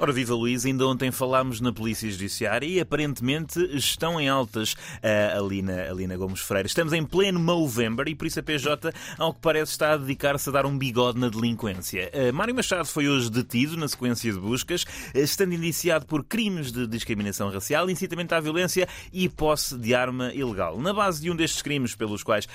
Ora, viva Luís, ainda ontem falámos na Polícia Judiciária e aparentemente estão em altas uh, ali, na, ali na Gomes Freire. Estamos em pleno Movember e por isso a PJ, ao que parece, está a dedicar-se a dar um bigode na delinquência. Uh, Mário Machado foi hoje detido na sequência de buscas, uh, estando indiciado por crimes de discriminação racial, incitamento à violência e posse de arma ilegal. Na base de um destes crimes pelos quais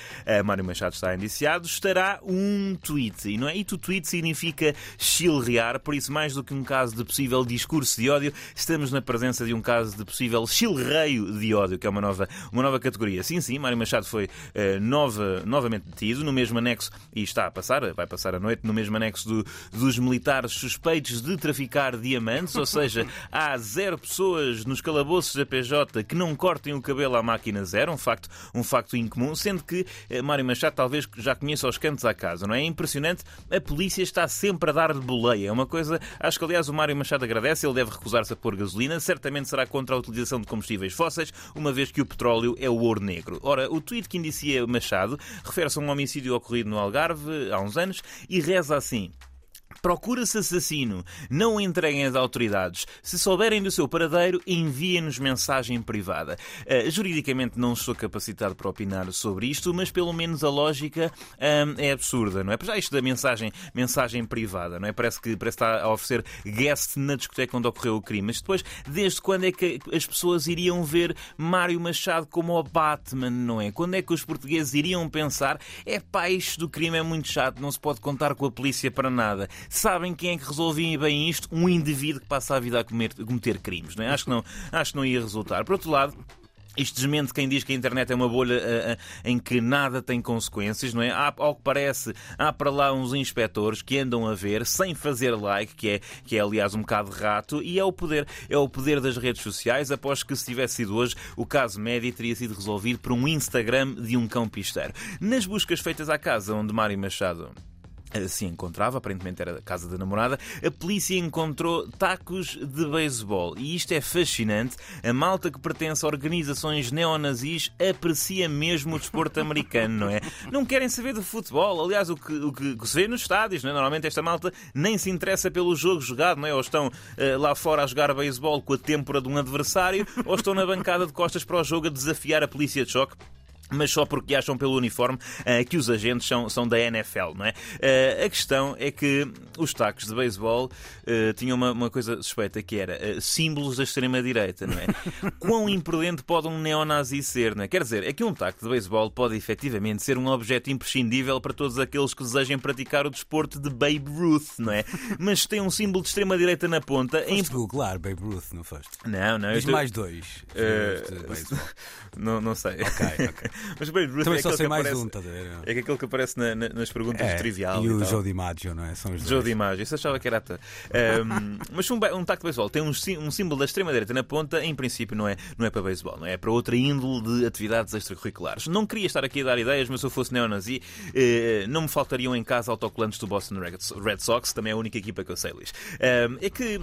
Mário Machado está indiciado, estará um tweet. E, não é? e tweet significa chilrear, por isso, mais do que um caso de possível possível discurso de ódio, estamos na presença de um caso de possível chilreio de ódio, que é uma nova, uma nova categoria. Sim, sim, Mário Machado foi uh, nova, novamente detido no mesmo anexo, e está a passar, vai passar a noite, no mesmo anexo do, dos militares suspeitos de traficar diamantes, ou seja, há zero pessoas nos calabouços da PJ que não cortem o cabelo à máquina zero, um facto, um facto incomum, sendo que uh, Mário Machado talvez já conheça os cantos à casa, não é? É impressionante, a polícia está sempre a dar-lhe boleia. É uma coisa, acho que aliás o Mário Machado agradece, ele deve recusar-se a pôr gasolina, certamente será contra a utilização de combustíveis fósseis, uma vez que o petróleo é o ouro negro. Ora, o tweet que indicia Machado refere-se a um homicídio ocorrido no Algarve há uns anos e reza assim. Procura-se assassino. Não o entreguem às autoridades. Se souberem do seu paradeiro, enviem-nos mensagem privada. Uh, juridicamente não sou capacitado para opinar sobre isto, mas pelo menos a lógica um, é absurda, não é? Já isto da mensagem, mensagem privada, não é? Parece que parece estar a oferecer guest na discoteca onde ocorreu o crime. Mas depois, desde quando é que as pessoas iriam ver Mário Machado como o Batman, não é? Quando é que os portugueses iriam pensar é pá, isto do crime é muito chato, não se pode contar com a polícia para nada. Sabem quem é que resolvia bem isto? Um indivíduo que passa a vida a, comer, a cometer crimes. Não é? acho, que não, acho que não ia resultar. Por outro lado, isto desmente quem diz que a internet é uma bolha uh, uh, em que nada tem consequências, não é? Há, ao que parece, há para lá uns inspectores que andam a ver sem fazer like, que é, que é aliás um bocado rato, e é o poder, é o poder das redes sociais. Após que se tivesse sido hoje, o caso médio teria sido resolvido por um Instagram de um cão pisteiro. Nas buscas feitas à casa onde Mário Machado se encontrava, aparentemente era a casa da namorada, a polícia encontrou tacos de beisebol. E isto é fascinante. A malta que pertence a organizações neonazis aprecia mesmo o desporto americano, não é? Não querem saber de futebol. Aliás, o que, o que, se vê nos estádios, não é? Normalmente esta malta nem se interessa pelo jogo jogado, não é? Ou estão uh, lá fora a jogar beisebol com a têmpora de um adversário, ou estão na bancada de costas para o jogo a desafiar a polícia de choque mas só porque acham pelo uniforme uh, que os agentes são, são da NFL, não é? Uh, a questão é que os tacos de beisebol uh, tinham uma, uma, coisa suspeita que era símbolos da extrema-direita, não é? Quão imprudente pode um neonazi ser, não é? Quer dizer, é que um taco de beisebol pode efetivamente ser um objeto imprescindível para todos aqueles que desejem praticar o desporto de Babe Ruth, não é? Mas tem um símbolo de extrema-direita na ponta... Foste imp... Googlar Babe Ruth, não foste? Não, não. Diz mais dois. não, não sei. Ok, ok. Mas Babe Ruth Também é só sei mais aparece, um, tá? É que aquele que aparece na, na, nas perguntas é, trivial. E, e o. Joe DiMaggio, não é? São os dois. Joe DiMaggio, isso achava que era. Um, mas um, um taco de beisebol tem um, um símbolo da extrema-direita na ponta, em princípio não é, não é para beisebol, não é? é para outra índole de atividades extracurriculares. Não queria estar aqui a dar ideias, mas se eu fosse neonazi, eh, não me faltariam em casa autocolantes do Boston Red Sox, também é a única equipa que eu sei, Luís. Um, é que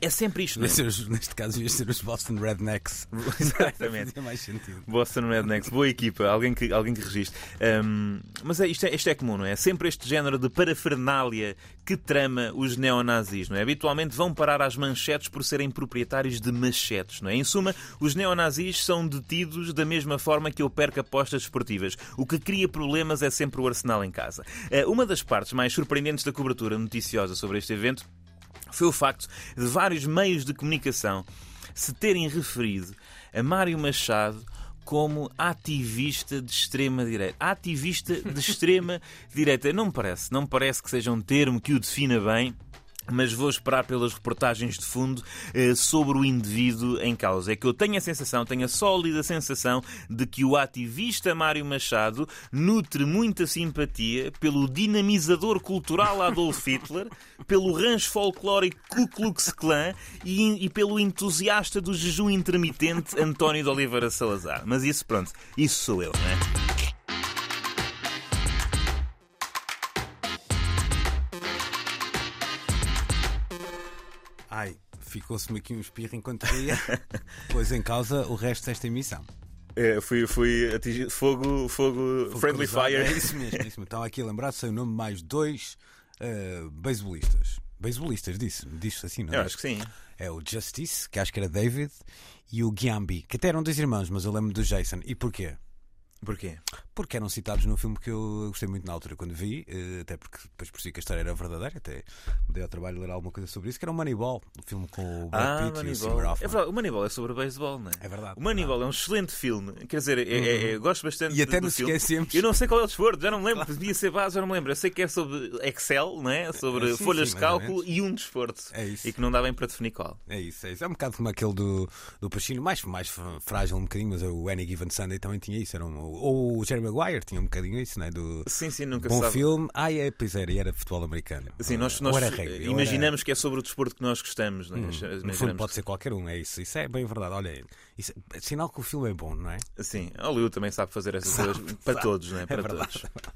é sempre isto. Neste, neste caso, ias ser os Boston Rednecks. Exatamente. Fazia mais sentido. Boston Rednecks, boa equipa, alguém que, alguém que registre. Um, mas é, isto, é, isto é comum, não é? é? Sempre este género de parafernália que trama os neonazis, não é? Habitualmente vão parar às manchetes por serem proprietários de machetes, não é? Em suma, os neonazis são detidos da mesma forma que eu perco apostas esportivas. O que cria problemas é sempre o arsenal em casa. Uh, uma das partes mais surpreendentes da cobertura noticiosa sobre este evento foi o facto de vários meios de comunicação se terem referido a Mário Machado como ativista de extrema direita. Ativista de extrema direita. Não me parece, não me parece que seja um termo que o defina bem mas vou esperar pelas reportagens de fundo eh, sobre o indivíduo em causa. É que eu tenho a sensação, tenho a sólida sensação de que o ativista Mário Machado nutre muita simpatia pelo dinamizador cultural Adolf Hitler, pelo rancho folclórico Ku Klux Klan e, e pelo entusiasta do jejum intermitente António de Oliveira Salazar. Mas isso, pronto, isso sou eu, não é? Ficou-se-me aqui um espirro enquanto ria, pois em causa o resto desta emissão. É, fui, fui atingido. Fogo, fogo, Fogo friendly cruzado. fire. É isso mesmo, é isso mesmo. Estão aqui a lembrar se o nome de mais dois uh, beisebolistas. Beisebolistas, disse, disse assim, não é? Eu acho que sim. É o Justice, que acho que era David, e o Giambi, que até eram dois irmãos, mas eu lembro do Jason. E porquê? Porquê? Porque eram citados num filme que eu gostei muito na altura quando vi, eh, até porque depois percebi que a história era verdadeira, até me dei ao trabalho de ler alguma coisa sobre isso, que era o Moneyball, o filme com o Brad Ah, Pitt e o Moneyball. Seymour É verdade, o Moneyball é sobre beisebol, não é? É verdade. O Moneyball é um excelente filme. Quer dizer, é- é- é- eu gosto bastante E até do nos filme. esquecemos. Eu não sei qual é o desporto, já não me lembro. Devia ser base, já não me lembro. Eu sei que é sobre Excel, não é? sobre Sim, folhas sim, de cálculo e um desporto. É isso. E que não dá bem para definir qual. É isso, é isso. É um bocado como aquele do, do Pacino, mais, mais frágil um bocadinho, mas o Any Given Sunday também tinha isso. Era um, ou o Jerry Maguire tinha um bocadinho isso, não é? Do Sim, sim, nunca bom sabe. filme. Ah, é, pois era, e era futebol americano. Sim, nós, nós era imaginamos que é sobre o desporto que nós gostamos. Não é? era- Imaginamos No fundo pode ser qualquer um, é isso. Isso é bem verdade. Olha, isso é sinal que o filme é bom, não é? Sim, Hollywood também sabe fazer essas Sabe, coisas para sabe. todos, não é? É Para verdade. todos.